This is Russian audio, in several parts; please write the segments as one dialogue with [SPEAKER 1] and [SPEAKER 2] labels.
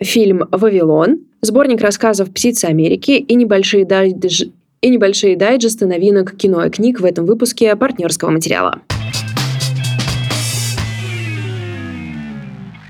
[SPEAKER 1] фильм «Вавилон», сборник рассказов «Птицы Америки» и небольшие, дайдж... и небольшие дайджесты новинок кино и книг в этом выпуске партнерского материала.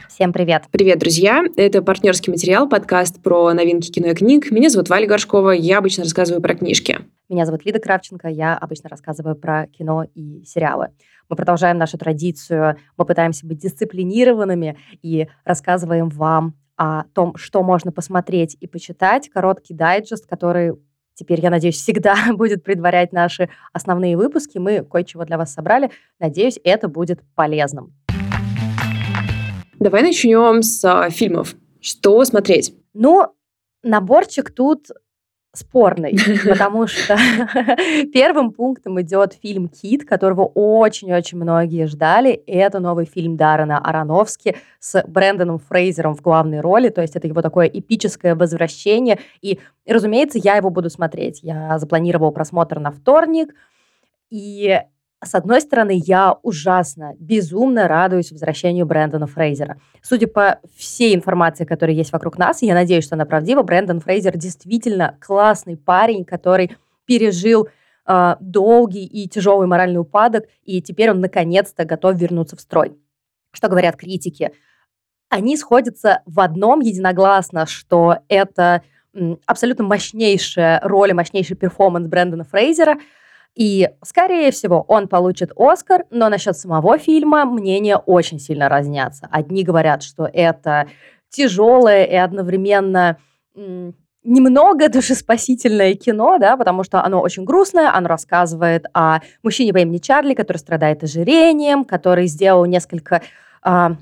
[SPEAKER 2] Всем привет.
[SPEAKER 1] Привет, друзья. Это партнерский материал, подкаст про новинки кино и книг. Меня зовут Валя Горшкова, я обычно рассказываю про книжки.
[SPEAKER 2] Меня зовут Лида Кравченко, я обычно рассказываю про кино и сериалы. Мы продолжаем нашу традицию, мы пытаемся быть дисциплинированными и рассказываем вам о том, что можно посмотреть и почитать. Короткий дайджест, который теперь, я надеюсь, всегда будет предварять наши основные выпуски. Мы кое-чего для вас собрали. Надеюсь, это будет полезным.
[SPEAKER 1] Давай начнем с а, фильмов. Что смотреть?
[SPEAKER 2] Ну, наборчик тут спорный, потому что первым пунктом идет фильм «Кит», которого очень-очень многие ждали. Это новый фильм Даррена Аронофски с Брэндоном Фрейзером в главной роли, то есть это его такое эпическое возвращение. И, разумеется, я его буду смотреть. Я запланировала просмотр на вторник, и с одной стороны, я ужасно, безумно радуюсь возвращению Брэндона Фрейзера. Судя по всей информации, которая есть вокруг нас, я надеюсь, что она правдива, Брэндон Фрейзер действительно классный парень, который пережил э, долгий и тяжелый моральный упадок, и теперь он наконец-то готов вернуться в строй. Что говорят критики? Они сходятся в одном единогласно, что это абсолютно мощнейшая роль и мощнейший перформанс Брэндона Фрейзера – и, скорее всего, он получит Оскар, но насчет самого фильма мнения очень сильно разнятся. Одни говорят, что это тяжелое и одновременно немного душеспасительное кино, да, потому что оно очень грустное, оно рассказывает о мужчине по имени Чарли, который страдает ожирением, который сделал несколько а,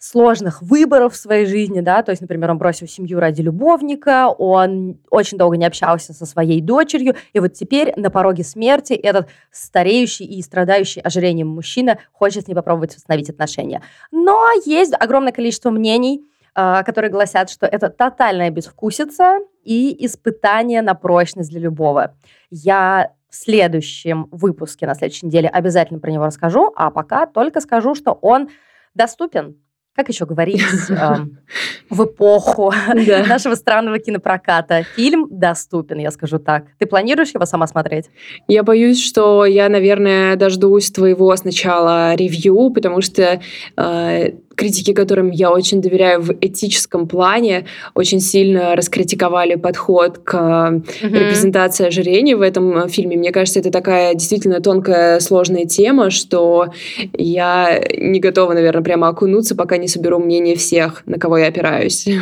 [SPEAKER 2] сложных выборов в своей жизни, да, то есть, например, он бросил семью ради любовника, он очень долго не общался со своей дочерью, и вот теперь на пороге смерти этот стареющий и страдающий ожирением мужчина хочет с ней попробовать восстановить отношения. Но есть огромное количество мнений, а, которые гласят, что это тотальная безвкусица и испытание на прочность для любого. Я в следующем выпуске на следующей неделе обязательно про него расскажу, а пока только скажу, что он доступен как еще говорить, в эпоху нашего странного кинопроката. Фильм доступен, я скажу так. Ты планируешь его сама смотреть?
[SPEAKER 1] Я боюсь, что я, наверное, дождусь твоего сначала ревью, потому что э, критики, которым я очень доверяю в этическом плане, очень сильно раскритиковали подход к mm-hmm. репрезентации ожирения в этом фильме. Мне кажется, это такая действительно тонкая, сложная тема, что я не готова, наверное, прямо окунуться, пока не соберу мнение всех, на кого я опираюсь.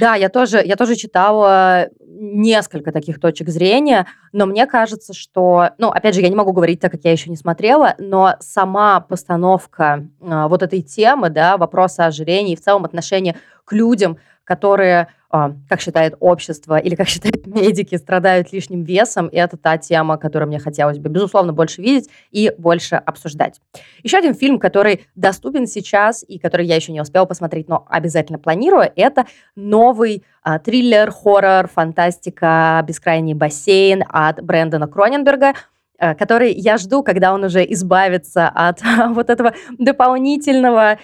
[SPEAKER 2] Да, я тоже, я тоже читала несколько таких точек зрения, но мне кажется, что, ну, опять же, я не могу говорить так, как я еще не смотрела, но сама постановка э, вот этой темы, да, вопроса ожирения и в целом отношения к людям, которые а, как считает общество или как считают медики, страдают лишним весом. И это та тема, которую мне хотелось бы, безусловно, больше видеть и больше обсуждать. Еще один фильм, который доступен сейчас и который я еще не успела посмотреть, но обязательно планирую, это новый а, триллер, хоррор, фантастика «Бескрайний бассейн» от Брэндона Кроненберга а, который я жду, когда он уже избавится от вот этого дополнительного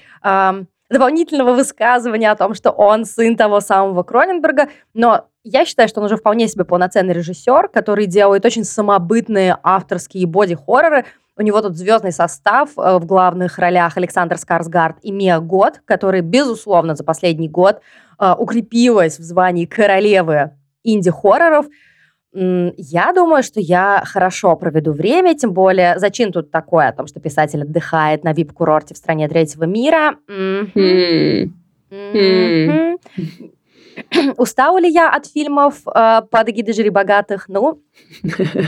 [SPEAKER 2] дополнительного высказывания о том, что он сын того самого Кроненберга, но я считаю, что он уже вполне себе полноценный режиссер, который делает очень самобытные авторские боди-хорроры. У него тут звездный состав э, в главных ролях Александр Скарсгард и Мия Год, который, безусловно, за последний год э, укрепилась в звании королевы инди-хорроров – я думаю, что я хорошо проведу время, тем более, зачин тут такое о том, что писатель отдыхает на вип-курорте в стране третьего мира. Устала ли я от фильмов э, под эгидой жюри богатых? Ну,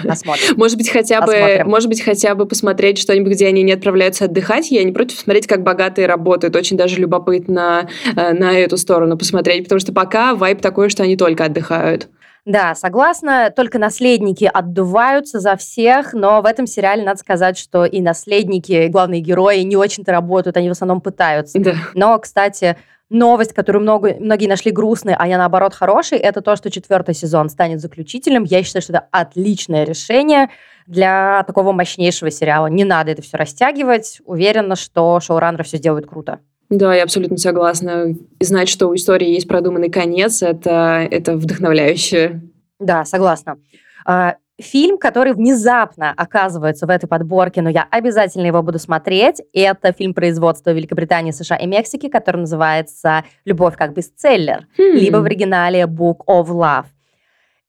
[SPEAKER 2] посмотрим.
[SPEAKER 1] Может быть, хотя бы, может быть, хотя бы посмотреть что-нибудь, где они не отправляются отдыхать. Я не против смотреть, как богатые работают. Очень даже любопытно э, на эту сторону посмотреть, потому что пока вайп такой, что они только отдыхают.
[SPEAKER 2] Да, согласна. Только наследники отдуваются за всех, но в этом сериале надо сказать, что и наследники, и главные герои не очень-то работают, они в основном пытаются. Да. Но, кстати, новость, которую много, многие нашли грустной, а я наоборот хороший, это то, что четвертый сезон станет заключительным. Я считаю, что это отличное решение для такого мощнейшего сериала. Не надо это все растягивать. Уверена, что шоураннеры все сделают круто.
[SPEAKER 1] Да, я абсолютно согласна. И знать, что у истории есть продуманный конец, это, это вдохновляюще.
[SPEAKER 2] Да, согласна. А, фильм, который внезапно оказывается в этой подборке, но я обязательно его буду смотреть, это фильм производства Великобритании, США и Мексики, который называется «Любовь как бестселлер», хм. либо в оригинале «Book of Love».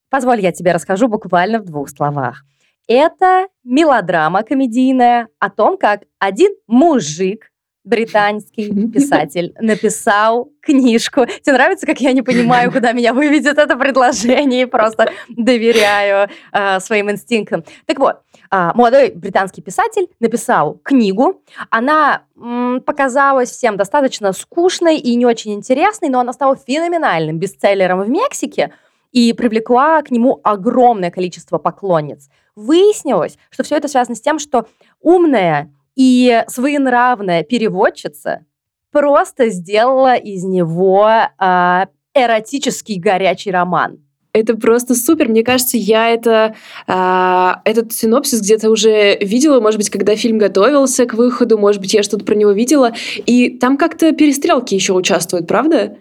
[SPEAKER 2] Позволь, я тебе расскажу буквально в двух словах. Это мелодрама комедийная о том, как один мужик британский писатель написал книжку. Тебе нравится, как я не понимаю, куда меня выведет это предложение и просто доверяю э, своим инстинктам. Так вот, э, молодой британский писатель написал книгу. Она м, показалась всем достаточно скучной и не очень интересной, но она стала феноменальным бестселлером в Мексике и привлекла к нему огромное количество поклонниц. Выяснилось, что все это связано с тем, что умная и своенравная переводчица просто сделала из него э, эротический горячий роман.
[SPEAKER 1] Это просто супер. Мне кажется, я это, э, этот синопсис где-то уже видела, может быть, когда фильм готовился к выходу, может быть, я что-то про него видела. И там как-то перестрелки еще участвуют, правда?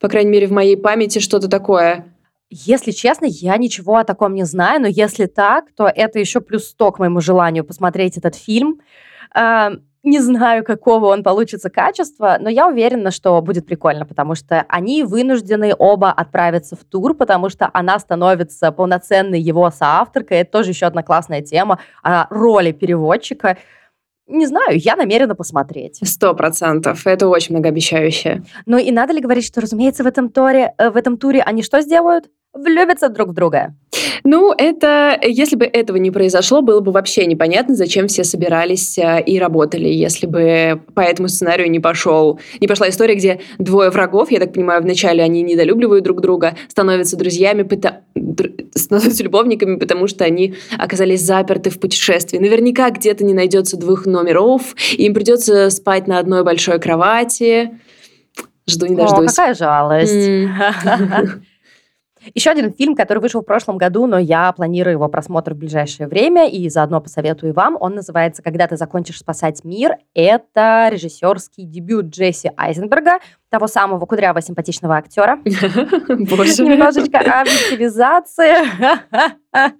[SPEAKER 1] По крайней мере, в моей памяти что-то такое.
[SPEAKER 2] Если честно, я ничего о таком не знаю, но если так, то это еще плюс сто к моему желанию посмотреть этот фильм. Не знаю, какого он получится качества, но я уверена, что будет прикольно, потому что они вынуждены оба отправиться в тур, потому что она становится полноценной его соавторкой. Это тоже еще одна классная тема о роли переводчика. Не знаю, я намерена посмотреть.
[SPEAKER 1] Сто процентов. Это очень многообещающе.
[SPEAKER 2] Ну и надо ли говорить, что, разумеется, в этом, туре, э, в этом туре они что сделают? Влюбятся друг в друга.
[SPEAKER 1] Ну, это, если бы этого не произошло, было бы вообще непонятно, зачем все собирались э, и работали, если бы по этому сценарию не пошел, не пошла история, где двое врагов, я так понимаю, вначале они недолюбливают друг друга, становятся друзьями, пыта... становятся любовниками, потому что они оказались заперты в путешествии. Наверняка где-то не найдется двух номеров, и им придется спать на одной большой кровати. Жду не дождусь.
[SPEAKER 2] О, какая жалость. Еще один фильм, который вышел в прошлом году, но я планирую его просмотр в ближайшее время и заодно посоветую вам. Он называется «Когда ты закончишь спасать мир». Это режиссерский дебют Джесси Айзенберга, того самого кудрявого симпатичного актера.
[SPEAKER 1] Боже.
[SPEAKER 2] Немножечко объективизации.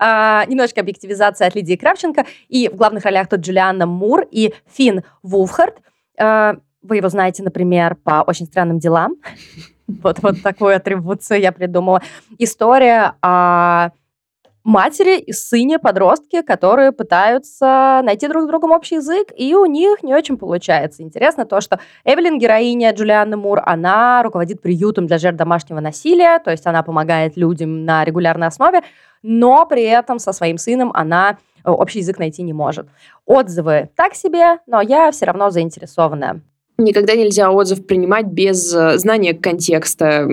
[SPEAKER 2] А, немножечко объективизации от Лидии Кравченко. И в главных ролях тут Джулианна Мур и Финн Вулфхард. А, вы его знаете, например, по «Очень странным делам». Вот, вот такую атрибуцию я придумала. История о матери и сыне подростки, которые пытаются найти друг с другом общий язык, и у них не очень получается. Интересно то, что Эвелин, героиня Джулианны Мур, она руководит приютом для жертв домашнего насилия, то есть она помогает людям на регулярной основе, но при этом со своим сыном она э, общий язык найти не может. Отзывы так себе, но я все равно заинтересованная.
[SPEAKER 1] Никогда нельзя отзыв принимать без э, знания контекста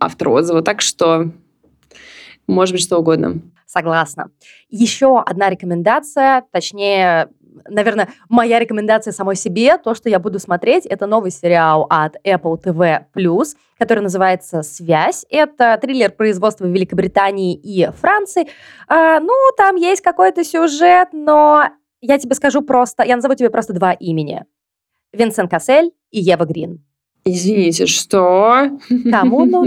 [SPEAKER 1] автора отзыва, так что может быть что угодно.
[SPEAKER 2] Согласна. Еще одна рекомендация, точнее, наверное, моя рекомендация самой себе, то, что я буду смотреть, это новый сериал от Apple TV+, который называется «Связь». Это триллер производства Великобритании и Франции. А, ну, там есть какой-то сюжет, но я тебе скажу просто, я назову тебе просто два имени. Винсент Кассель и Ева Грин.
[SPEAKER 1] Извините, что?
[SPEAKER 2] Кому, ну...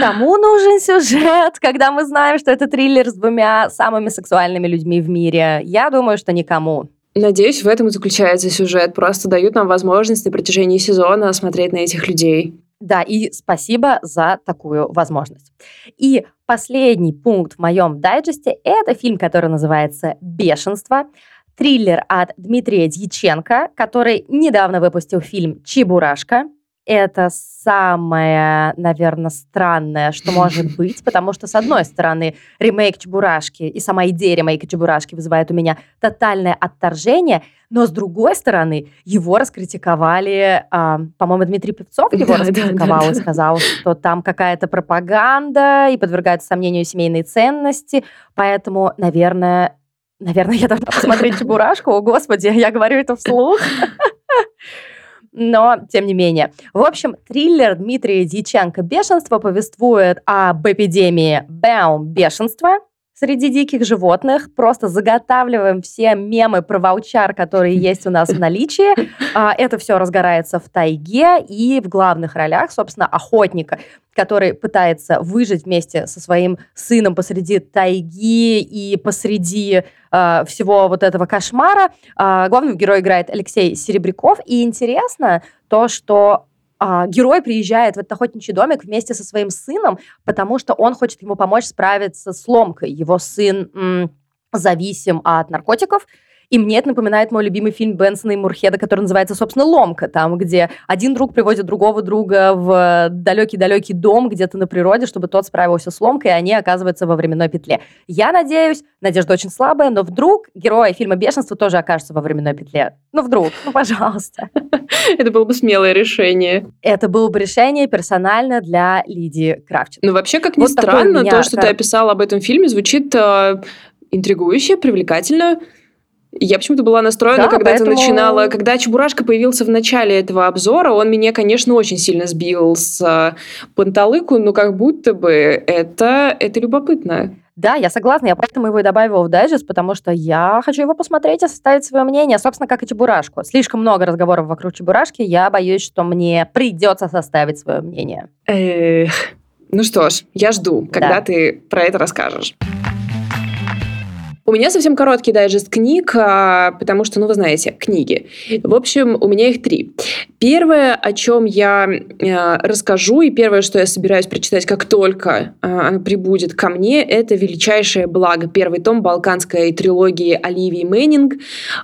[SPEAKER 2] Кому нужен сюжет, когда мы знаем, что это триллер с двумя самыми сексуальными людьми в мире? Я думаю, что никому.
[SPEAKER 1] Надеюсь, в этом и заключается сюжет. Просто дают нам возможность на протяжении сезона смотреть на этих людей.
[SPEAKER 2] Да, и спасибо за такую возможность. И последний пункт в моем дайджесте – это фильм, который называется «Бешенство» триллер от Дмитрия Дьяченко, который недавно выпустил фильм «Чебурашка». Это самое, наверное, странное, что может быть, потому что, с одной стороны, ремейк Чебурашки и сама идея ремейка Чебурашки вызывает у меня тотальное отторжение, но, с другой стороны, его раскритиковали, а, по-моему, Дмитрий Певцов его да, раскритиковал да, да, и сказал, что там какая-то пропаганда и подвергается сомнению семейные ценности, поэтому, наверное, Наверное, я должна посмотреть «Чебурашку». О, господи, я говорю это вслух. Но, тем не менее. В общем, триллер Дмитрия Дьяченко «Бешенство» повествует об эпидемии БЭУ бешенства, среди диких животных, просто заготавливаем все мемы про ваучар, которые есть у нас в наличии. А, это все разгорается в тайге и в главных ролях, собственно, охотника, который пытается выжить вместе со своим сыном посреди тайги и посреди э, всего вот этого кошмара. Э, главного героя играет Алексей Серебряков. И интересно то, что а, герой приезжает в этот охотничий домик вместе со своим сыном, потому что он хочет ему помочь справиться с ломкой. Его сын м, зависим от наркотиков, и мне это напоминает мой любимый фильм Бенсона и Мурхеда, который называется, собственно, «Ломка», там, где один друг приводит другого друга в далекий-далекий дом где-то на природе, чтобы тот справился с ломкой, и они оказываются во временной петле. Я надеюсь, надежда очень слабая, но вдруг герои фильма «Бешенство» тоже окажутся во временной петле. Ну, вдруг, ну, пожалуйста.
[SPEAKER 1] Это было бы смелое решение.
[SPEAKER 2] Это было бы решение персонально для Лидии Кравченко.
[SPEAKER 1] Ну, вообще, как ни вот странно, то, что ты описала об этом фильме, звучит э, интригующе, привлекательно. Я почему-то была настроена, да, когда поэтому... ты начинала, когда Чебурашка появился в начале этого обзора, он меня, конечно, очень сильно сбил с э, панталыку, но как будто бы это, это любопытно.
[SPEAKER 2] Да, я согласна, я поэтому его и добавила в дайджест, потому что я хочу его посмотреть и составить свое мнение, собственно, как и Чебурашку. Слишком много разговоров вокруг Чебурашки, я боюсь, что мне придется составить свое мнение.
[SPEAKER 1] Эх, ну что ж, я жду, когда да. ты про это расскажешь. У меня совсем короткий дайджест книг, а, потому что, ну, вы знаете, книги. В общем, у меня их три. Первое, о чем я э, расскажу, и первое, что я собираюсь прочитать, как только э, оно прибудет ко мне, это «Величайшее благо». Первый том балканской трилогии Оливии Мэннинг.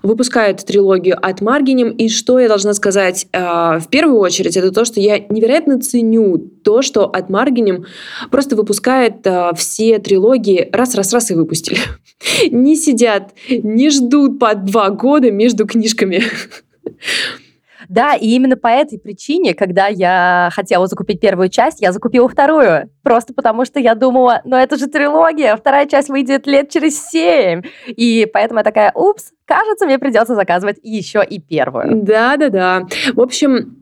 [SPEAKER 1] Выпускает трилогию от Маргинем. И что я должна сказать э, в первую очередь, это то, что я невероятно ценю то, что от Маргинем просто выпускает э, все трилогии раз-раз-раз и выпустили не сидят, не ждут по два года между книжками.
[SPEAKER 2] Да, и именно по этой причине, когда я хотела закупить первую часть, я закупила вторую. Просто потому что я думала, ну это же трилогия, вторая часть выйдет лет через семь. И поэтому я такая, упс, кажется, мне придется заказывать еще и первую.
[SPEAKER 1] Да-да-да. В общем,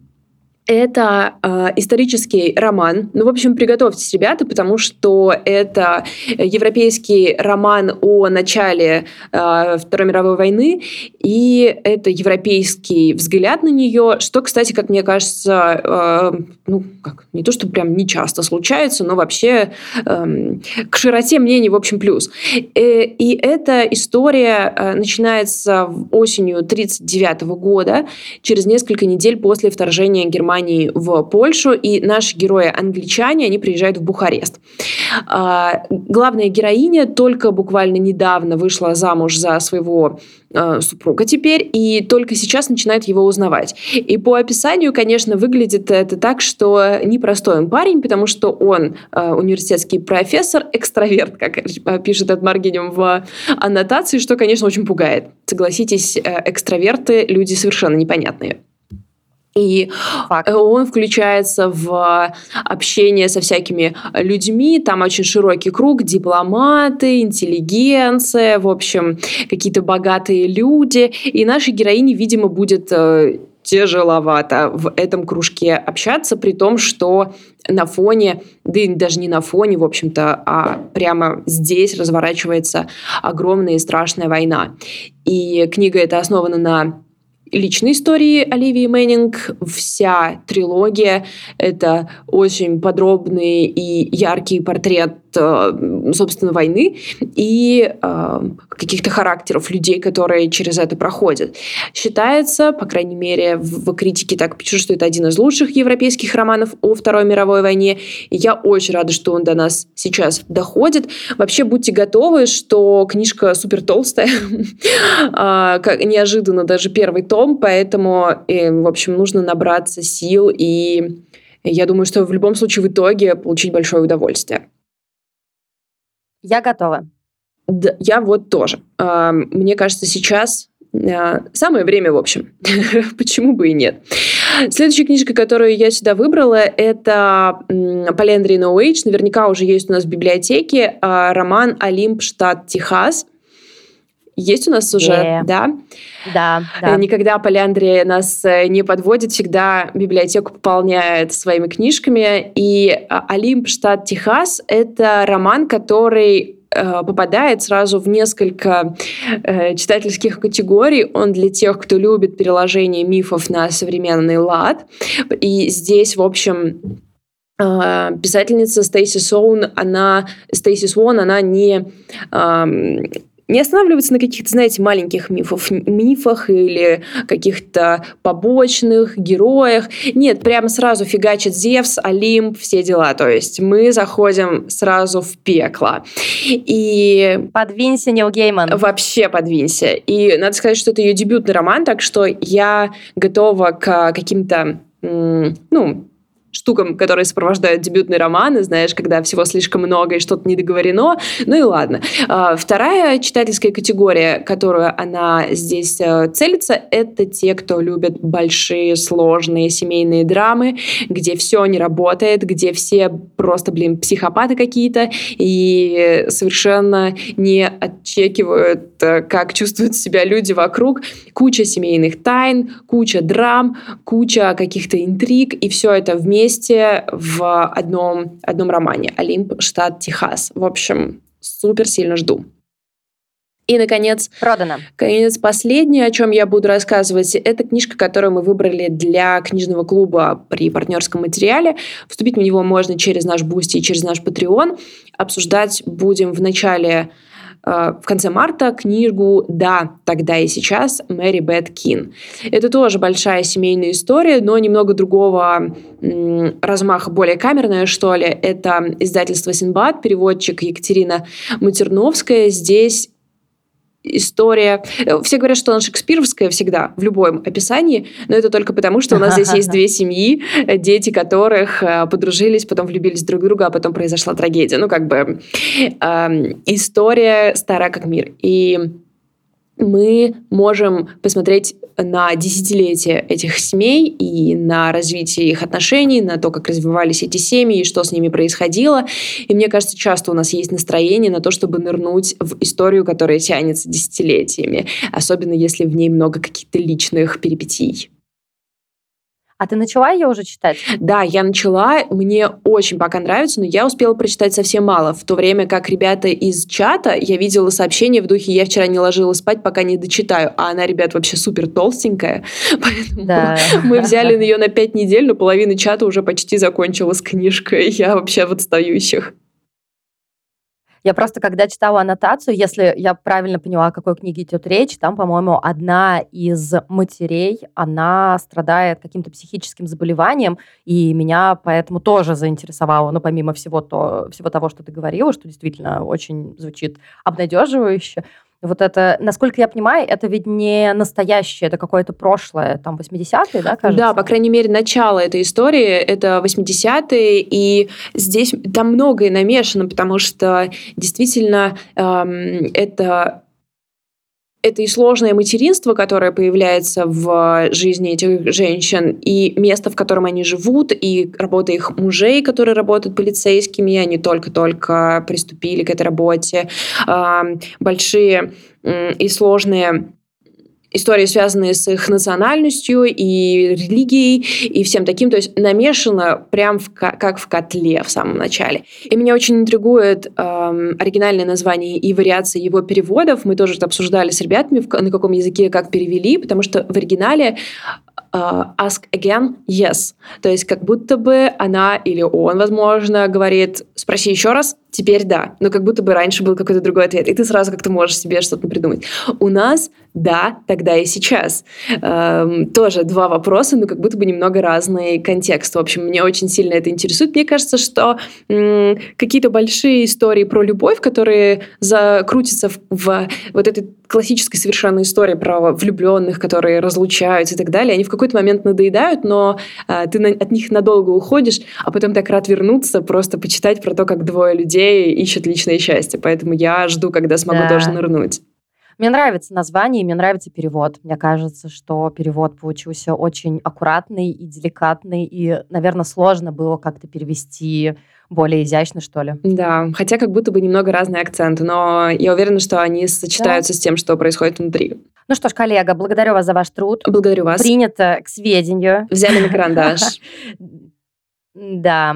[SPEAKER 1] это э, исторический роман. Ну, в общем, приготовьтесь, ребята, потому что это европейский роман о начале э, Второй мировой войны, и это европейский взгляд на нее, что, кстати, как мне кажется, э, ну, как, не то, что прям не часто случается, но вообще э, к широте мнений, в общем, плюс. Э, и эта история э, начинается осенью 1939 года, через несколько недель после вторжения Германии Германии в Польшу, и наши герои англичане, они приезжают в Бухарест. А, главная героиня только буквально недавно вышла замуж за своего а, супруга теперь, и только сейчас начинает его узнавать. И по описанию, конечно, выглядит это так, что непростой он парень, потому что он а, университетский профессор, экстраверт, как пишет Эд Маргинем в аннотации, что, конечно, очень пугает. Согласитесь, экстраверты — люди совершенно непонятные. И Факт. он включается в общение со всякими людьми. Там очень широкий круг, дипломаты, интеллигенция, в общем, какие-то богатые люди. И нашей героине, видимо, будет э, тяжеловато в этом кружке общаться, при том, что на фоне, да и даже не на фоне, в общем-то, а прямо здесь разворачивается огромная и страшная война. И книга эта основана на личной истории Оливии Мэннинг. Вся трилогия — это очень подробный и яркий портрет собственно, войны и э, каких-то характеров людей, которые через это проходят. Считается, по крайней мере, в, в критике так пишут, что это один из лучших европейских романов о Второй мировой войне. И я очень рада, что он до нас сейчас доходит. Вообще, будьте готовы, что книжка супер толстая, а, неожиданно даже первый том, поэтому, э, в общем, нужно набраться сил и я думаю, что в любом случае в итоге получить большое удовольствие.
[SPEAKER 2] Я готова.
[SPEAKER 1] Да, я вот тоже. Мне кажется, сейчас а, самое время, в общем. Почему бы и нет? Следующая книжка, которую я сюда выбрала, это Полендри No Age. Наверняка уже есть у нас в библиотеке а, роман «Олимп, штат Техас». Есть у нас уже, yeah. да?
[SPEAKER 2] Да, да.
[SPEAKER 1] Э, никогда Поляндрия нас э, не подводит, всегда библиотеку пополняет своими книжками. И а, «Олимп, штат Техас» — это роман, который э, попадает сразу в несколько э, читательских категорий. Он для тех, кто любит переложение мифов на современный лад. И здесь, в общем, э, писательница Стейси Соун, она, Стейси Свон, она не не останавливаться на каких-то, знаете, маленьких мифов, мифах или каких-то побочных героях. Нет, прямо сразу фигачит Зевс, Олимп, все дела. То есть мы заходим сразу в пекло. И...
[SPEAKER 2] Подвинься, Нил Гейман.
[SPEAKER 1] Вообще подвинься. И надо сказать, что это ее дебютный роман, так что я готова к каким-то ну, штукам, которые сопровождают дебютные романы, знаешь, когда всего слишком много и что-то не договорено. Ну и ладно. А, вторая читательская категория, которую она здесь э, целится, это те, кто любит большие, сложные семейные драмы, где все не работает, где все просто, блин, психопаты какие-то и совершенно не отчекивают, э, как чувствуют себя люди вокруг. Куча семейных тайн, куча драм, куча каких-то интриг, и все это вместе вместе в одном, одном романе «Олимп, штат Техас». В общем, супер сильно жду. И, наконец,
[SPEAKER 2] Продано.
[SPEAKER 1] Конец последнее, о чем я буду рассказывать, это книжка, которую мы выбрали для книжного клуба при партнерском материале. Вступить в него можно через наш Boosty и через наш Patreon. Обсуждать будем в начале в конце марта книгу «Да, тогда и сейчас» Мэри Бет Кин. Это тоже большая семейная история, но немного другого размаха, более камерная, что ли. Это издательство «Синбад», переводчик Екатерина Матерновская. Здесь история. Э, все говорят, что она шекспировская всегда, в любом описании, но это только потому, что у нас здесь есть две семьи, э, дети которых э, подружились, потом влюбились друг в друга, а потом произошла трагедия. Ну, как бы э, история стара как мир. И мы можем посмотреть на десятилетия этих семей и на развитие их отношений, на то, как развивались эти семьи и что с ними происходило. И мне кажется, часто у нас есть настроение на то, чтобы нырнуть в историю, которая тянется десятилетиями, особенно если в ней много каких-то личных перипетий.
[SPEAKER 2] А ты начала ее уже читать?
[SPEAKER 1] Да, я начала. Мне очень пока нравится, но я успела прочитать совсем мало. В то время как ребята из чата, я видела сообщение в духе «Я вчера не ложилась спать, пока не дочитаю». А она, ребят, вообще супер толстенькая. Поэтому да. мы взяли ее на пять недель, но половина чата уже почти закончила с книжкой. Я вообще в отстающих.
[SPEAKER 2] Я просто, когда читала аннотацию, если я правильно поняла, о какой книге идет речь, там, по-моему, одна из матерей, она страдает каким-то психическим заболеванием, и меня поэтому тоже заинтересовало, ну, помимо всего, то, всего того, что ты говорила, что действительно очень звучит обнадеживающе, вот это, насколько я понимаю, это ведь не настоящее, это какое-то прошлое, там, 80-е, да, кажется?
[SPEAKER 1] Да, по крайней мере, начало этой истории, это 80-е, и здесь там многое намешано, потому что действительно эм, это это и сложное материнство, которое появляется в жизни этих женщин, и место, в котором они живут, и работа их мужей, которые работают полицейскими, они только-только приступили к этой работе, большие и сложные истории, связанные с их национальностью и религией, и всем таким. То есть намешано прям в, как в котле в самом начале. И меня очень интригует эм, оригинальное название и вариации его переводов. Мы тоже это обсуждали с ребятами, в, на каком языке как перевели, потому что в оригинале uh, ask again, yes. То есть как будто бы она или он, возможно, говорит, спроси еще раз, теперь да. Но как будто бы раньше был какой-то другой ответ. И ты сразу как-то можешь себе что-то придумать. У нас да, тогда и сейчас. Эм, тоже два вопроса, но как будто бы немного разный контекст. В общем, мне очень сильно это интересует. Мне кажется, что м- какие-то большие истории про любовь, которые закрутятся в, в вот этой классической совершенно истории про влюбленных, которые разлучаются и так далее, они в какой-то момент надоедают, но э, ты на, от них надолго уходишь, а потом так рад вернуться, просто почитать про то, как двое людей ищут личное счастье. Поэтому я жду, когда смогу да. тоже нырнуть.
[SPEAKER 2] Мне нравится название, мне нравится перевод. Мне кажется, что перевод получился очень аккуратный и деликатный, и, наверное, сложно было как-то перевести более изящно, что ли.
[SPEAKER 1] Да, хотя как будто бы немного разные акценты, но я уверена, что они сочетаются да. с тем, что происходит внутри.
[SPEAKER 2] Ну что ж, коллега, благодарю вас за ваш труд.
[SPEAKER 1] Благодарю вас.
[SPEAKER 2] Принято к сведению.
[SPEAKER 1] Взяли на карандаш.
[SPEAKER 2] Да.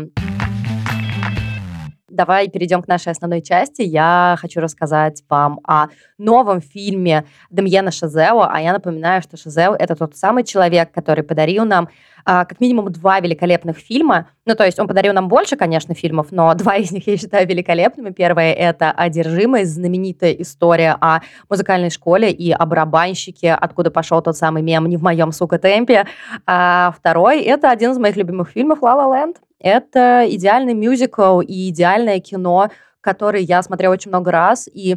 [SPEAKER 2] давай перейдем к нашей основной части. Я хочу рассказать вам о новом фильме Демьена Шазео. А я напоминаю, что Шазео — это тот самый человек, который подарил нам как минимум два великолепных фильма. Ну, то есть он подарил нам больше, конечно, фильмов, но два из них я считаю великолепными. Первое — это «Одержимость», знаменитая история о музыкальной школе и о барабанщике, откуда пошел тот самый мем «Не в моем, сука, темпе». А второй — это один из моих любимых фильмов «Ла Ла Ленд». Это идеальный мюзикл и идеальное кино, которое я смотрела очень много раз, и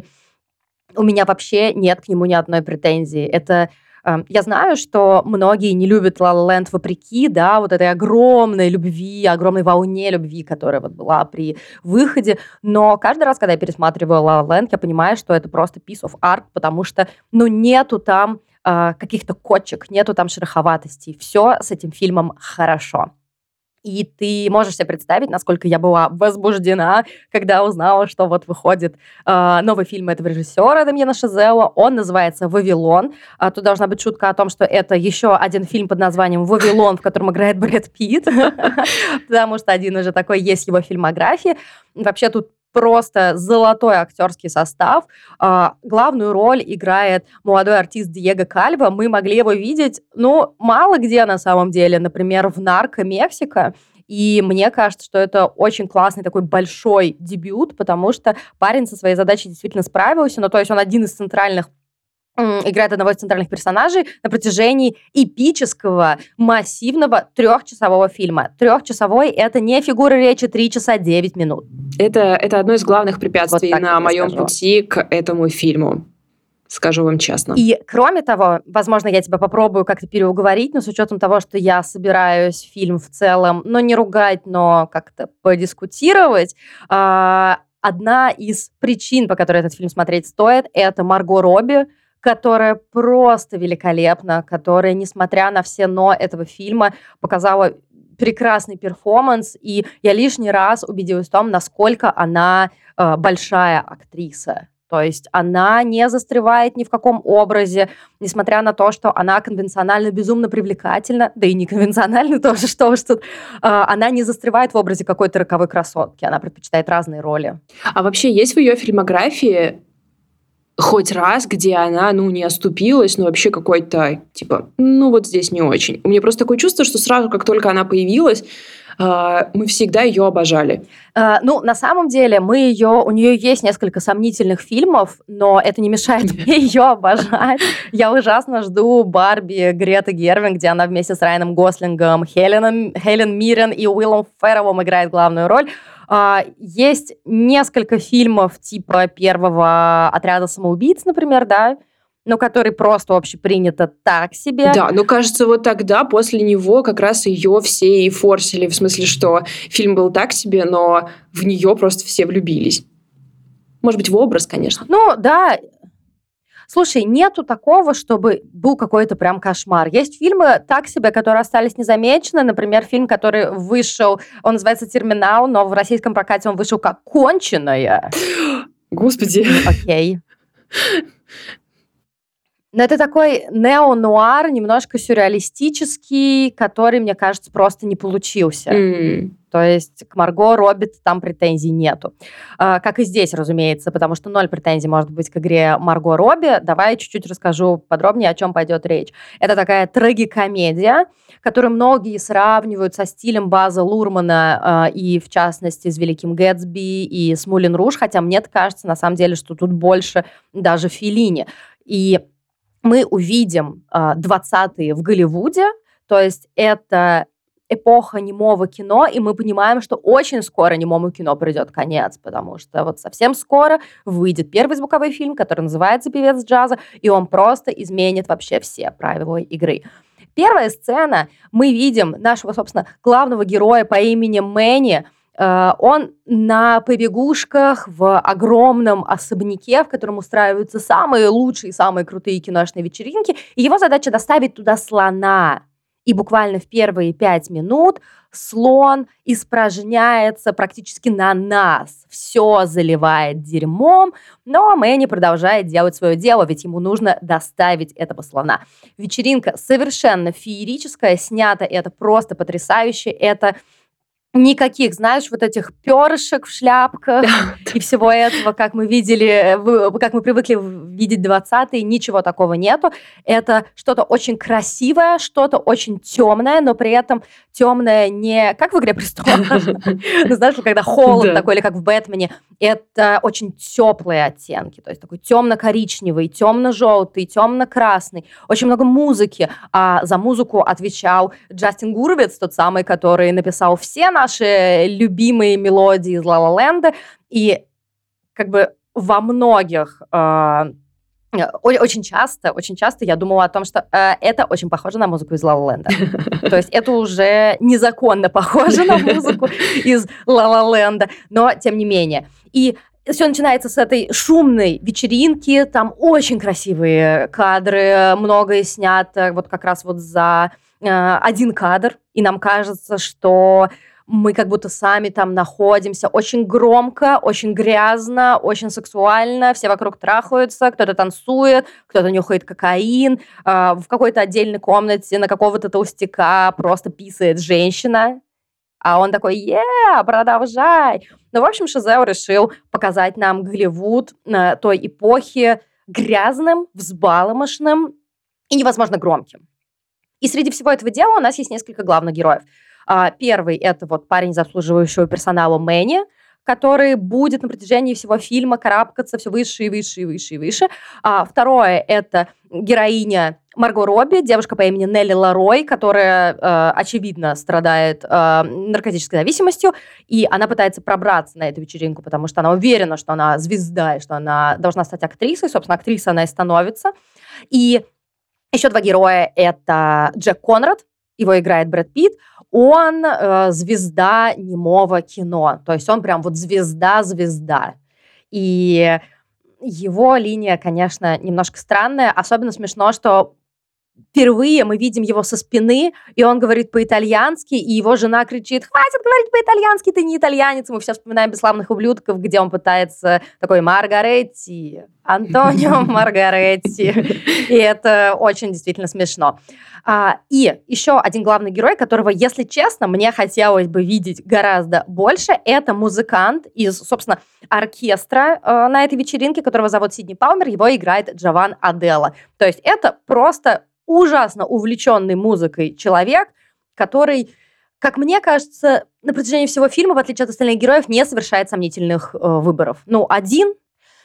[SPEAKER 2] у меня вообще нет к нему ни одной претензии. Это я знаю, что многие не любят La La Land вопреки, да, вот этой огромной любви, огромной волне любви, которая вот была при выходе, но каждый раз, когда я пересматриваю La La Land, я понимаю, что это просто piece of art, потому что, ну, нету там э, каких-то кочек, нету там шероховатостей, все с этим фильмом хорошо. И ты можешь себе представить, насколько я была возбуждена, когда узнала, что вот выходит э, новый фильм этого режиссера Дамьена Шазела. Он называется «Вавилон». А, тут должна быть шутка о том, что это еще один фильм под названием «Вавилон», в котором играет Брэд Питт, потому что один уже такой есть его фильмографии. Вообще тут просто золотой актерский состав. А, главную роль играет молодой артист Диего Кальва. Мы могли его видеть, ну, мало где на самом деле. Например, в «Нарко Мексика». И мне кажется, что это очень классный такой большой дебют, потому что парень со своей задачей действительно справился. Ну, то есть он один из центральных играет одного из центральных персонажей на протяжении эпического, массивного трехчасового фильма. Трехчасовой — это не фигура речи 3 часа 9 минут.
[SPEAKER 1] Это, это одно из главных препятствий вот на моем скажу. пути к этому фильму. Скажу вам честно.
[SPEAKER 2] И кроме того, возможно, я тебя попробую как-то переуговорить, но с учетом того, что я собираюсь фильм в целом, ну, не ругать, но как-то подискутировать, э, одна из причин, по которой этот фильм смотреть стоит, это Марго Робби, которая просто великолепна, которая, несмотря на все «но» этого фильма, показала прекрасный перформанс, и я лишний раз убедилась в том, насколько она э, большая актриса. То есть она не застревает ни в каком образе, несмотря на то, что она конвенционально безумно привлекательна, да и не конвенционально тоже, что уж тут. Э, она не застревает в образе какой-то роковой красотки, она предпочитает разные роли.
[SPEAKER 1] А вообще есть в ее фильмографии хоть раз, где она, ну, не оступилась, но вообще какой-то, типа, ну, вот здесь не очень. У меня просто такое чувство, что сразу, как только она появилась, а, мы всегда ее обожали.
[SPEAKER 2] Uh, ну, на самом деле, мы ее, у нее есть несколько сомнительных фильмов, но это не мешает мне ее обожать. Я ужасно жду Барби Греты Гервин, где она вместе с Райаном Гослингом, Хеленом, Хелен Миррен и Уиллом Ферровым играет главную роль. А, есть несколько фильмов типа первого отряда самоубийц, например, да, но который просто общепринято так себе.
[SPEAKER 1] Да, ну кажется, вот тогда, после него, как раз ее все и форсили, в смысле, что фильм был так себе, но в нее просто все влюбились. Может быть, в образ, конечно.
[SPEAKER 2] Ну, да, Слушай, нету такого, чтобы был какой-то прям кошмар. Есть фильмы так себе, которые остались незамечены. Например, фильм, который вышел, он называется «Терминал», но в российском прокате он вышел как «Конченая».
[SPEAKER 1] Господи.
[SPEAKER 2] Окей. Но это такой нео-нуар, немножко сюрреалистический, который, мне кажется, просто не получился. Mm. То есть к Марго Робит там претензий нету. А, как и здесь, разумеется, потому что ноль претензий может быть к игре Марго Робби. Давай чуть-чуть расскажу подробнее, о чем пойдет речь. Это такая трагикомедия, которую многие сравнивают со стилем База Лурмана э, и, в частности, с Великим Гэтсби и с Мулин Руж, хотя мне кажется, на самом деле, что тут больше даже Филини. И мы увидим э, 20-е в Голливуде, то есть это эпоха немого кино, и мы понимаем, что очень скоро немому кино придет конец, потому что вот совсем скоро выйдет первый звуковой фильм, который называется «Певец джаза», и он просто изменит вообще все правила игры. Первая сцена, мы видим нашего, собственно, главного героя по имени Мэнни, он на побегушках в огромном особняке, в котором устраиваются самые лучшие, самые крутые киношные вечеринки. И его задача доставить туда слона. И буквально в первые пять минут слон испражняется практически на нас. Все заливает дерьмом, но Мэнни продолжает делать свое дело, ведь ему нужно доставить этого слона. Вечеринка совершенно феерическая, снято это просто потрясающе. Это никаких, знаешь, вот этих перышек в шляпках и всего этого, как мы видели, как мы привыкли видеть 20-е, ничего такого нету. Это что-то очень красивое, что-то очень темное, но при этом темное не как в «Игре престолов», знаешь, когда холод такой, или как в «Бэтмене», это очень теплые оттенки, то есть такой темно-коричневый, темно-желтый, темно-красный, очень много музыки, а за музыку отвечал Джастин Гуровец, тот самый, который написал все наши любимые мелодии из «Ла Ла Ленда», и как бы во многих э, очень часто, очень часто я думала о том, что э, это очень похоже на музыку из La Land. То есть это уже незаконно похоже на музыку из La Land, но тем не менее. И все начинается с этой шумной вечеринки, там очень красивые кадры, многое снято вот как раз вот за э, один кадр, и нам кажется, что мы как будто сами там находимся. Очень громко, очень грязно, очень сексуально, все вокруг трахаются, кто-то танцует, кто-то нюхает кокаин, э, в какой-то отдельной комнате на какого-то толстяка просто писает женщина, а он такой, е, продолжай. Ну, в общем, Шизео решил показать нам Голливуд э, той эпохи грязным, взбаломошным и невозможно громким. И среди всего этого дела у нас есть несколько главных героев – а, первый – это вот парень заслуживающего персонала Мэнни, который будет на протяжении всего фильма карабкаться все выше и выше и выше и выше. А, второе – это героиня Марго Робби, девушка по имени Нелли Ларой, которая, э, очевидно, страдает э, наркотической зависимостью, и она пытается пробраться на эту вечеринку, потому что она уверена, что она звезда, и что она должна стать актрисой. Собственно, актриса она и становится. И еще два героя – это Джек Конрад, его играет Брэд Питт он э, звезда немого кино. То есть он прям вот звезда-звезда. И его линия, конечно, немножко странная. Особенно смешно, что впервые мы видим его со спины, и он говорит по-итальянски, и его жена кричит, хватит говорить по-итальянски, ты не итальянец. Мы все вспоминаем «Бесславных ублюдков», где он пытается такой «Маргаретти», Антонио Маргаретти. И это очень действительно смешно. А, и еще один главный герой, которого, если честно, мне хотелось бы видеть гораздо больше, это музыкант из, собственно, оркестра э, на этой вечеринке, которого зовут Сидни Палмер, его играет Джован Адела. То есть это просто ужасно увлеченный музыкой человек, который, как мне кажется, на протяжении всего фильма, в отличие от остальных героев, не совершает сомнительных э, выборов. Ну, один,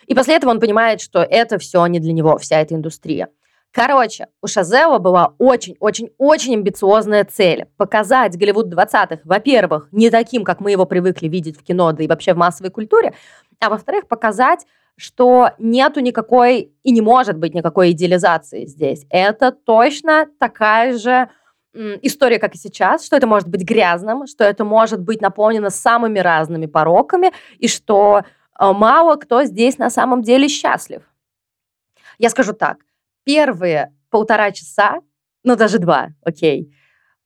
[SPEAKER 2] и после этого он понимает, что это все не для него, вся эта индустрия. Короче, у Шазела была очень-очень-очень амбициозная цель – показать Голливуд 20-х, во-первых, не таким, как мы его привыкли видеть в кино, да и вообще в массовой культуре, а во-вторых, показать что нету никакой и не может быть никакой идеализации здесь. Это точно такая же история, как и сейчас, что это может быть грязным, что это может быть наполнено самыми разными пороками, и что э, мало кто здесь на самом деле счастлив. Я скажу так, первые полтора часа, ну даже два, окей,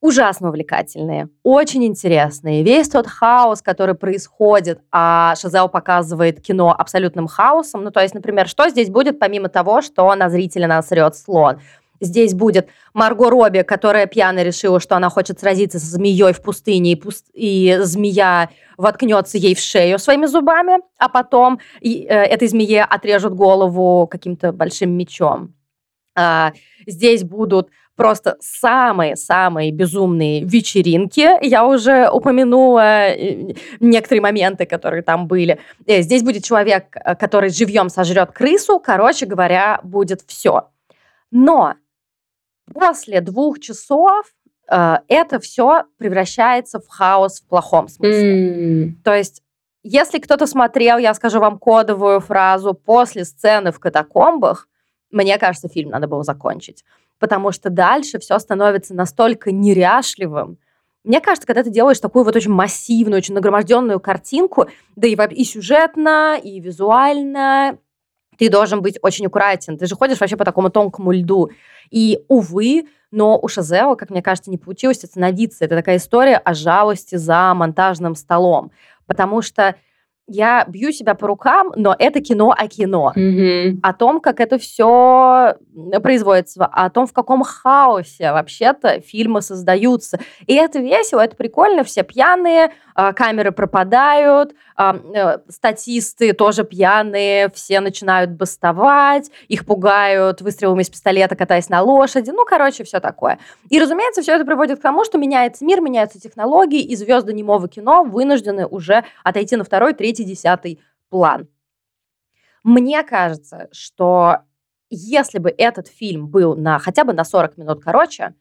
[SPEAKER 2] ужасно увлекательные, очень интересные. Весь тот хаос, который происходит, а Шазел показывает кино абсолютным хаосом. Ну, то есть, например, что здесь будет, помимо того, что на зрителя насрет слон? Здесь будет Марго Робби, которая пьяно решила, что она хочет сразиться со змеей в пустыне, и, пуст... и змея воткнется ей в шею своими зубами, а потом и, э, этой змее отрежут голову каким-то большим мечом. А, здесь будут просто самые-самые безумные вечеринки. Я уже упомянула э, некоторые моменты, которые там были. Э, здесь будет человек, э, который живьем сожрет крысу. Короче говоря, будет все. Но после двух часов это все превращается в хаос в плохом смысле. Mm. То есть если кто-то смотрел, я скажу вам кодовую фразу после сцены в катакомбах, мне кажется, фильм надо было закончить. Потому что дальше все становится настолько неряшливым. Мне кажется, когда ты делаешь такую вот очень массивную, очень нагроможденную картинку, да и, и сюжетно, и визуально, ты должен быть очень аккуратен. Ты же ходишь вообще по такому тонкому льду. И, увы, но у Шазео, как мне кажется, не получилось остановиться. Это такая история о жалости за монтажным столом. Потому что я бью себя по рукам, но это кино о кино. Mm-hmm. О том, как это все производится, о том, в каком хаосе вообще-то фильмы создаются. И это весело, это прикольно, все пьяные, камеры пропадают, а, э, статисты тоже пьяные, все начинают бастовать, их пугают выстрелами из пистолета, катаясь на лошади, ну, короче, все такое. И, разумеется, все это приводит к тому, что меняется мир, меняются технологии, и звезды немого кино вынуждены уже отойти на второй, третий, десятый план. Мне кажется, что если бы этот фильм был на хотя бы на 40 минут короче,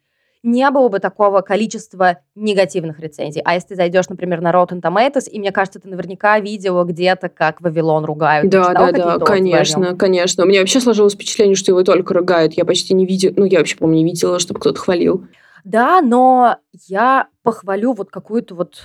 [SPEAKER 2] не было бы такого количества негативных рецензий. А если ты зайдешь, например, на Rotten Tomatoes, и мне кажется, ты наверняка видела где-то, как Вавилон ругают.
[SPEAKER 1] Да, да, да, конечно, конечно. У меня вообще сложилось впечатление, что его только ругают. Я почти не видела, ну, я вообще, помню, не видела, чтобы кто-то хвалил.
[SPEAKER 2] Да, но я похвалю вот какую-то вот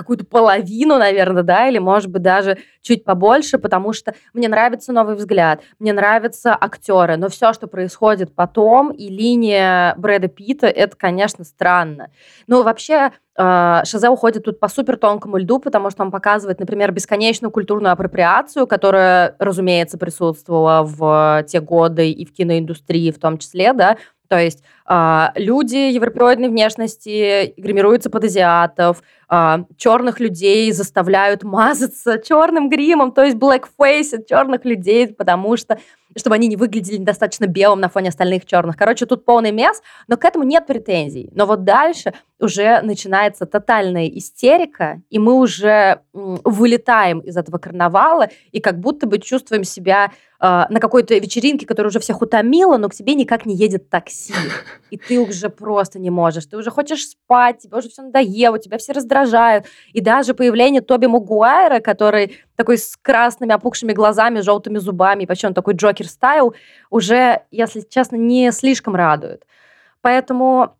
[SPEAKER 2] какую-то половину, наверное, да, или, может быть, даже чуть побольше, потому что мне нравится новый взгляд, мне нравятся актеры, но все, что происходит потом, и линия Брэда Питта, это, конечно, странно. Ну, вообще, э, Шазе уходит тут по супер тонкому льду, потому что он показывает, например, бесконечную культурную апроприацию, которая, разумеется, присутствовала в те годы и в киноиндустрии в том числе, да, то есть э, люди европеоидной внешности гримируются под азиатов, э, черных людей заставляют мазаться черным гримом, то есть blackface черных людей, потому что чтобы они не выглядели достаточно белым на фоне остальных черных. Короче, тут полный мес, но к этому нет претензий. Но вот дальше уже начинается тотальная истерика, и мы уже вылетаем из этого карнавала и как будто бы чувствуем себя э, на какой-то вечеринке, которая уже всех утомила, но к тебе никак не едет такси. И ты уже просто не можешь. Ты уже хочешь спать, тебе уже все надоело, тебя все раздражают. И даже появление Тоби Мугуайра, который такой с красными опухшими глазами, желтыми зубами, вообще он такой Джокер стайл, уже, если честно, не слишком радует. Поэтому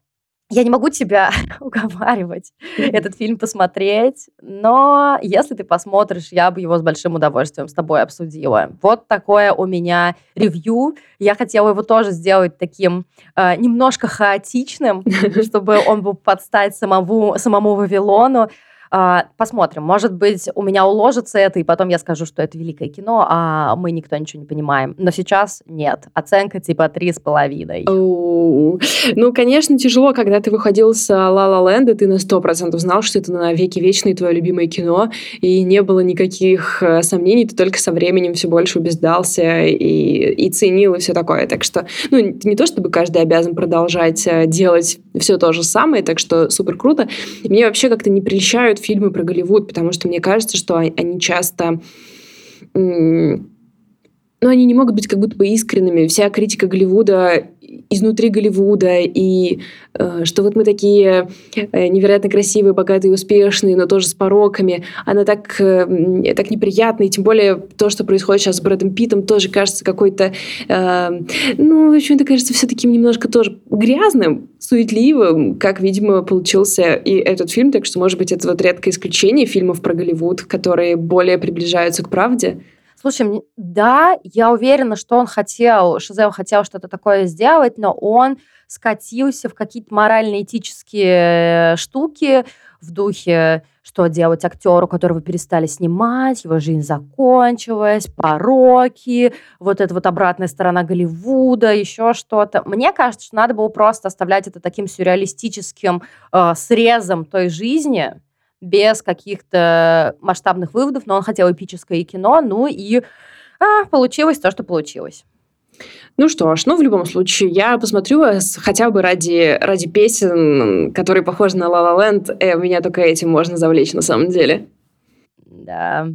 [SPEAKER 2] я не могу тебя уговаривать этот фильм посмотреть, но если ты посмотришь, я бы его с большим удовольствием с тобой обсудила. Вот такое у меня ревью. Я хотела его тоже сделать таким э, немножко хаотичным, чтобы он был подстать самому, самому Вавилону. А, посмотрим. Может быть, у меня уложится это, и потом я скажу, что это великое кино, а мы никто ничего не понимаем. Но сейчас нет. Оценка типа три с половиной.
[SPEAKER 1] Ну, конечно, тяжело, когда ты выходил с «Ла Ла Ленда», ты на сто процентов знал, что это на веки вечное твое любимое кино, и не было никаких э, сомнений, ты только со временем все больше убеждался и, и ценил, и все такое. Так что, ну, не то чтобы каждый обязан продолжать э, делать все то же самое, так что супер круто. Мне вообще как-то не прельщают фильмы про Голливуд, потому что мне кажется, что они часто но они не могут быть как будто бы искренними. Вся критика Голливуда изнутри Голливуда, и э, что вот мы такие э, невероятно красивые, богатые, успешные, но тоже с пороками, она так, э, так неприятна, и тем более то, что происходит сейчас с Брэдом Питтом, тоже кажется какой-то, э, ну, это кажется все таким немножко тоже грязным, суетливым, как, видимо, получился и этот фильм, так что, может быть, это вот редкое исключение фильмов про Голливуд, которые более приближаются к правде.
[SPEAKER 2] Слушай, да, я уверена, что он хотел, Шизео хотел что-то такое сделать, но он скатился в какие-то морально-этические штуки в духе, что делать актеру, которого перестали снимать, его жизнь закончилась, пороки, вот эта вот обратная сторона Голливуда, еще что-то. Мне кажется, что надо было просто оставлять это таким сюрреалистическим э, срезом той жизни, без каких-то масштабных выводов, но он хотел эпическое кино, ну и а, получилось то, что получилось.
[SPEAKER 1] Ну что ж, ну в любом случае, я посмотрю хотя бы ради, ради песен, которые похожи на La La Land. Э, меня только этим можно завлечь на самом деле.
[SPEAKER 2] Да,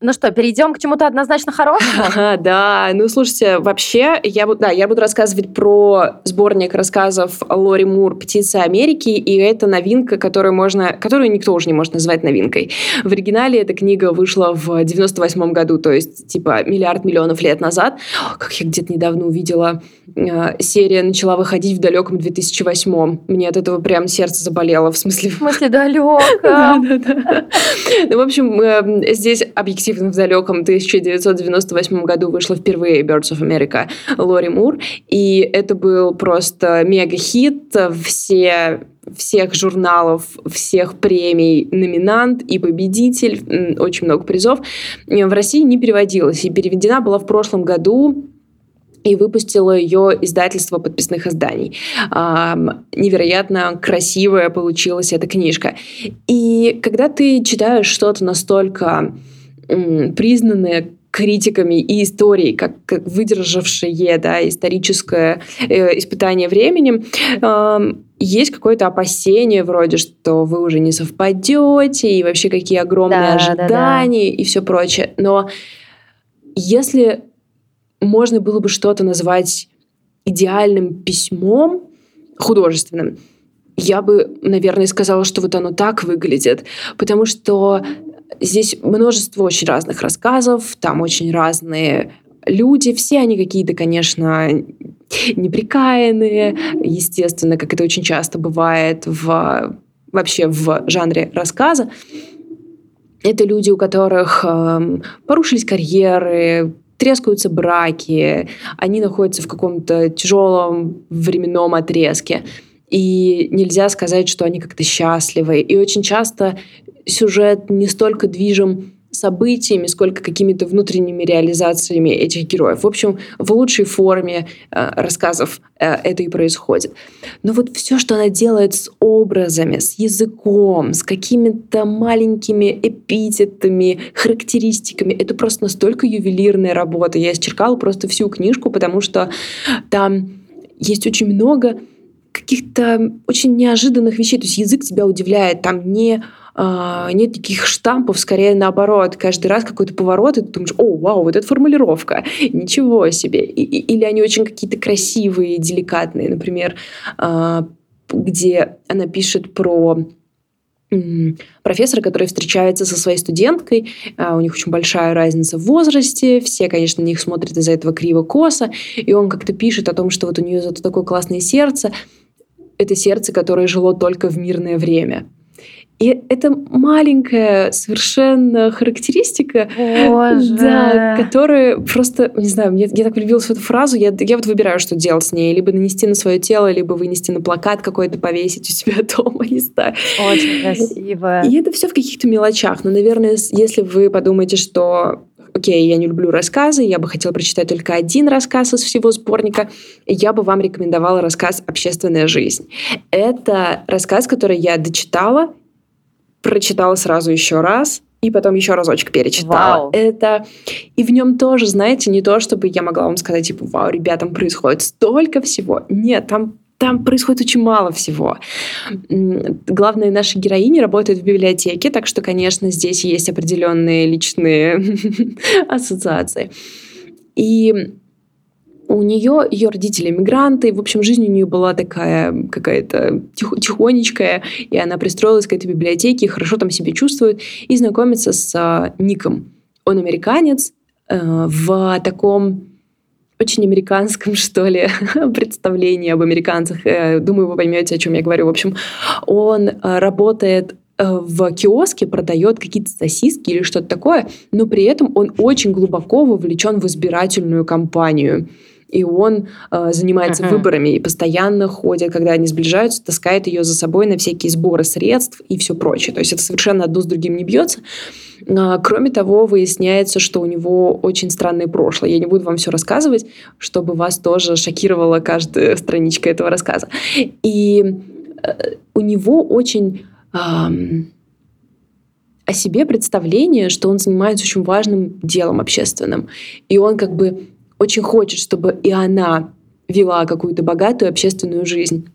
[SPEAKER 2] ну что, перейдем к чему-то однозначно хорошему?
[SPEAKER 1] Ага, да. Ну, слушайте, вообще, я, буду, да, я буду рассказывать про сборник рассказов Лори Мур «Птица Америки», и это новинка, которую, можно, которую никто уже не может назвать новинкой. В оригинале эта книга вышла в 98 году, то есть, типа, миллиард миллионов лет назад. О, как я где-то недавно увидела, э, серия начала выходить в далеком 2008 Мне от этого прям сердце заболело, в смысле...
[SPEAKER 2] В смысле далеком?
[SPEAKER 1] Да, да, да. Ну, в общем, э, здесь объективно объективно в далеком 1998 году вышла впервые Birds of America Лори Мур, и это был просто мега-хит. Все всех журналов, всех премий номинант и победитель, очень много призов. В России не переводилась, и переведена была в прошлом году и выпустила ее издательство подписных изданий. Невероятно красивая получилась эта книжка. И когда ты читаешь что-то настолько признанное критиками и историей, как, как выдержавшее да, историческое э, испытание временем, э, есть какое-то опасение вроде, что вы уже не совпадете, и вообще какие огромные да, ожидания да, да. и все прочее. Но если можно было бы что-то назвать идеальным письмом художественным, я бы, наверное, сказала, что вот оно так выглядит, потому что здесь множество очень разных рассказов, там очень разные люди, все они какие-то, конечно, неприкаянные, естественно, как это очень часто бывает в вообще в жанре рассказа. Это люди, у которых э, порушились карьеры, трескаются браки, они находятся в каком-то тяжелом временном отрезке. И нельзя сказать, что они как-то счастливы. И очень часто сюжет не столько движим событиями, сколько какими-то внутренними реализациями этих героев. В общем, в лучшей форме э, рассказов э, это и происходит. Но вот все, что она делает с образами, с языком, с какими-то маленькими эпитетами, характеристиками, это просто настолько ювелирная работа. Я исчеркала просто всю книжку, потому что там есть очень много каких-то очень неожиданных вещей. То есть язык тебя удивляет. Там не а, нет таких штампов, скорее наоборот. Каждый раз какой-то поворот, и ты думаешь, о, вау, вот эта формулировка, ничего себе. И, или они очень какие-то красивые, деликатные. Например, а, где она пишет про профессора, который встречается со своей студенткой. А, у них очень большая разница в возрасте. Все, конечно, на них смотрят из-за этого криво-косо. И он как-то пишет о том, что вот у нее зато такое классное сердце. Это сердце, которое жило только в мирное время. И это маленькая совершенно характеристика,
[SPEAKER 2] Боже.
[SPEAKER 1] да, которая просто, не знаю, я, я так влюбилась в эту фразу, я, я вот выбираю, что делать с ней. Либо нанести на свое тело, либо вынести на плакат какой-то, повесить у себя дома, не знаю.
[SPEAKER 2] Очень красиво.
[SPEAKER 1] И это все в каких-то мелочах. Но, наверное, если вы подумаете, что окей, я не люблю рассказы, я бы хотела прочитать только один рассказ из всего сборника, я бы вам рекомендовала рассказ «Общественная жизнь». Это рассказ, который я дочитала прочитала сразу еще раз, и потом еще разочек перечитала.
[SPEAKER 2] Вау.
[SPEAKER 1] Это и в нем тоже, знаете, не то, чтобы я могла вам сказать, типа, вау, ребятам происходит столько всего. Нет, там там происходит очень мало всего. Главная наша героиня работает в библиотеке, так что, конечно, здесь есть определенные личные ассоциации. И у нее ее родители мигранты, в общем, жизнь у нее была такая какая-то тих, тихонечкая, и она пристроилась к этой библиотеке, хорошо там себя чувствует, и знакомится с а, Ником. Он американец э, в таком очень американском, что ли, представлении об американцах. Э, думаю, вы поймете, о чем я говорю. В общем, он э, работает э, в киоске продает какие-то сосиски или что-то такое, но при этом он очень глубоко вовлечен в избирательную кампанию и он э, занимается uh-huh. выборами и постоянно ходит, когда они сближаются, таскает ее за собой на всякие сборы средств и все прочее. То есть это совершенно одно с другим не бьется. А, кроме того, выясняется, что у него очень странное прошлое. Я не буду вам все рассказывать, чтобы вас тоже шокировала каждая страничка этого рассказа. И э, у него очень эм, о себе представление, что он занимается очень важным делом общественным. И он как бы очень хочет, чтобы и она вела какую-то богатую общественную жизнь.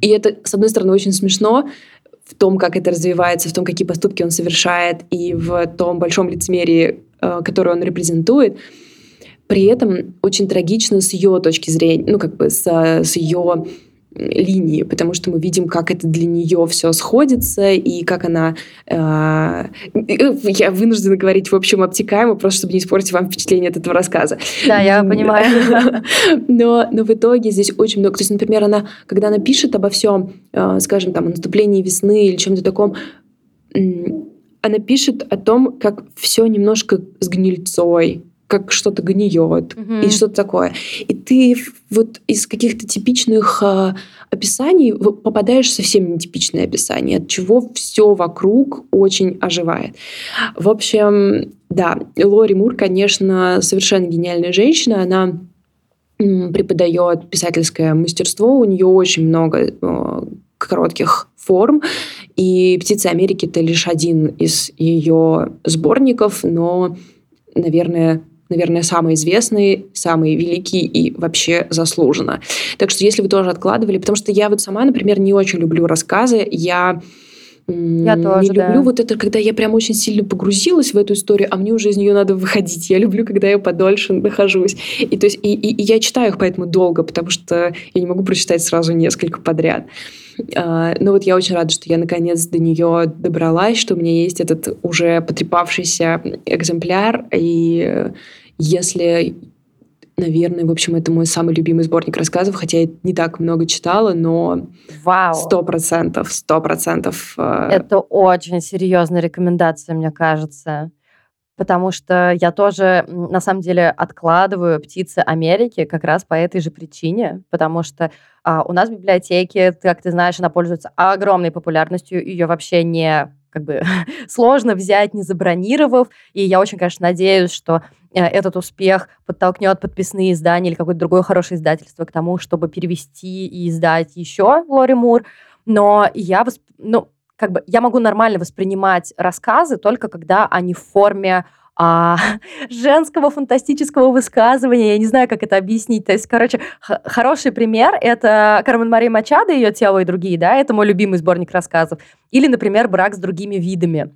[SPEAKER 1] И это, с одной стороны, очень смешно в том, как это развивается, в том, какие поступки он совершает, и в том большом лицемерии, э, которое он репрезентует. При этом очень трагично с ее точки зрения, ну, как бы с, с ее линии, потому что мы видим, как это для нее все сходится и как она... Э, я вынуждена говорить, в общем, обтекаемо, просто чтобы не испортить вам впечатление от этого рассказа.
[SPEAKER 2] Да, я понимаю.
[SPEAKER 1] Но, но в итоге здесь очень много... То есть, например, она, когда она пишет обо всем, э, скажем, там, о наступлении весны или чем-то таком, она пишет о том, как все немножко с гнильцой, как что-то гниет угу. и что-то такое. И ты вот из каких-то типичных э, описаний попадаешь в совсем нетипичное описание, от чего все вокруг очень оживает. В общем, да, Лори Мур, конечно, совершенно гениальная женщина. Она преподает писательское мастерство, у нее очень много э, коротких форм, и «Птицы Америки» — это лишь один из ее сборников, но, наверное, наверное, самый известный, самый великий и вообще заслуженно. Так что если вы тоже откладывали, потому что я вот сама, например, не очень люблю рассказы, я
[SPEAKER 2] я тоже,
[SPEAKER 1] не люблю
[SPEAKER 2] да.
[SPEAKER 1] вот это, когда я прям очень сильно погрузилась в эту историю, а мне уже из нее надо выходить. Я люблю, когда я подольше нахожусь. И, то есть, и, и, и я читаю их поэтому долго, потому что я не могу прочитать сразу несколько подряд. Но вот я очень рада, что я наконец до нее добралась, что у меня есть этот уже потрепавшийся экземпляр. И если наверное, в общем, это мой самый любимый сборник рассказов, хотя я не так много читала, но сто процентов, сто процентов.
[SPEAKER 2] Э, это очень серьезная рекомендация, мне кажется. Потому что я тоже, на самом деле, откладываю «Птицы Америки» как раз по этой же причине. Потому что а, у нас в библиотеке, как ты знаешь, она пользуется огромной популярностью. Ее вообще не как бы сложно взять, не забронировав. И я очень, конечно, надеюсь, что э, этот успех подтолкнет подписные издания или какое-то другое хорошее издательство к тому, чтобы перевести и издать еще Лори Мур. Но я, восп... ну, как бы, я могу нормально воспринимать рассказы только когда они в форме а, женского фантастического высказывания. Я не знаю, как это объяснить. То есть, короче, хороший пример — это Кармен Мария Мачадо, ее «Тело и другие», да, это мой любимый сборник рассказов. Или, например, «Брак с другими видами»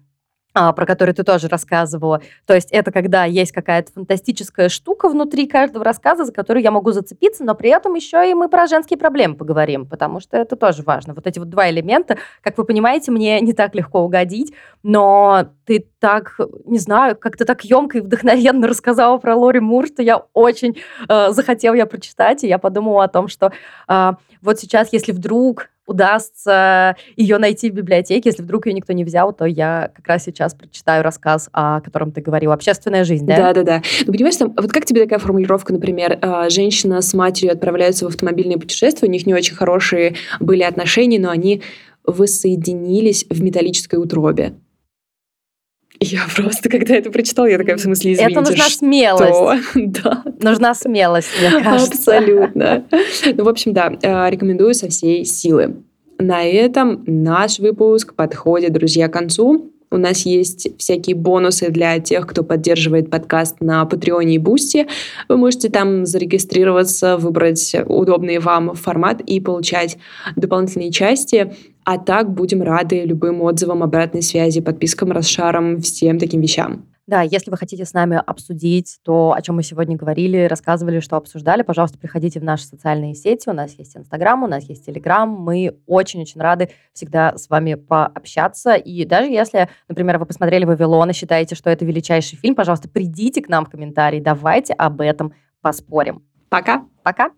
[SPEAKER 2] про который ты тоже рассказывала. То есть это когда есть какая-то фантастическая штука внутри каждого рассказа, за которую я могу зацепиться, но при этом еще и мы про женские проблемы поговорим, потому что это тоже важно. Вот эти вот два элемента, как вы понимаете, мне не так легко угодить, но ты так, не знаю, как-то так емко и вдохновенно рассказала про Лори Мур, что я очень э, захотела я прочитать, и я подумала о том, что э, вот сейчас, если вдруг удастся ее найти в библиотеке. Если вдруг ее никто не взял, то я как раз сейчас прочитаю рассказ, о котором ты говорил. «Общественная жизнь», да?
[SPEAKER 1] Да-да-да. Ну, понимаешь, там, вот как тебе такая формулировка, например, а, женщина с матерью отправляются в автомобильное путешествие, у них не очень хорошие были отношения, но они воссоединились в металлической утробе. Я просто, когда это прочитала, я такая, в смысле, извините,
[SPEAKER 2] Это нужна смелость.
[SPEAKER 1] да.
[SPEAKER 2] Нужна смелость, мне
[SPEAKER 1] кажется. Абсолютно. Ну, в общем, да, э, рекомендую со всей силы. На этом наш выпуск подходит, друзья, к концу. У нас есть всякие бонусы для тех, кто поддерживает подкаст на Патреоне и Boosty. Вы можете там зарегистрироваться, выбрать удобный вам формат и получать дополнительные части. А так будем рады любым отзывам, обратной связи, подпискам, расшарам, всем таким вещам.
[SPEAKER 2] Да, если вы хотите с нами обсудить то, о чем мы сегодня говорили, рассказывали, что обсуждали, пожалуйста, приходите в наши социальные сети. У нас есть Инстаграм, у нас есть Телеграм. Мы очень-очень рады всегда с вами пообщаться. И даже если, например, вы посмотрели «Вавилон» и считаете, что это величайший фильм, пожалуйста, придите к нам в комментарии, давайте об этом поспорим.
[SPEAKER 1] Пока.
[SPEAKER 2] Пока.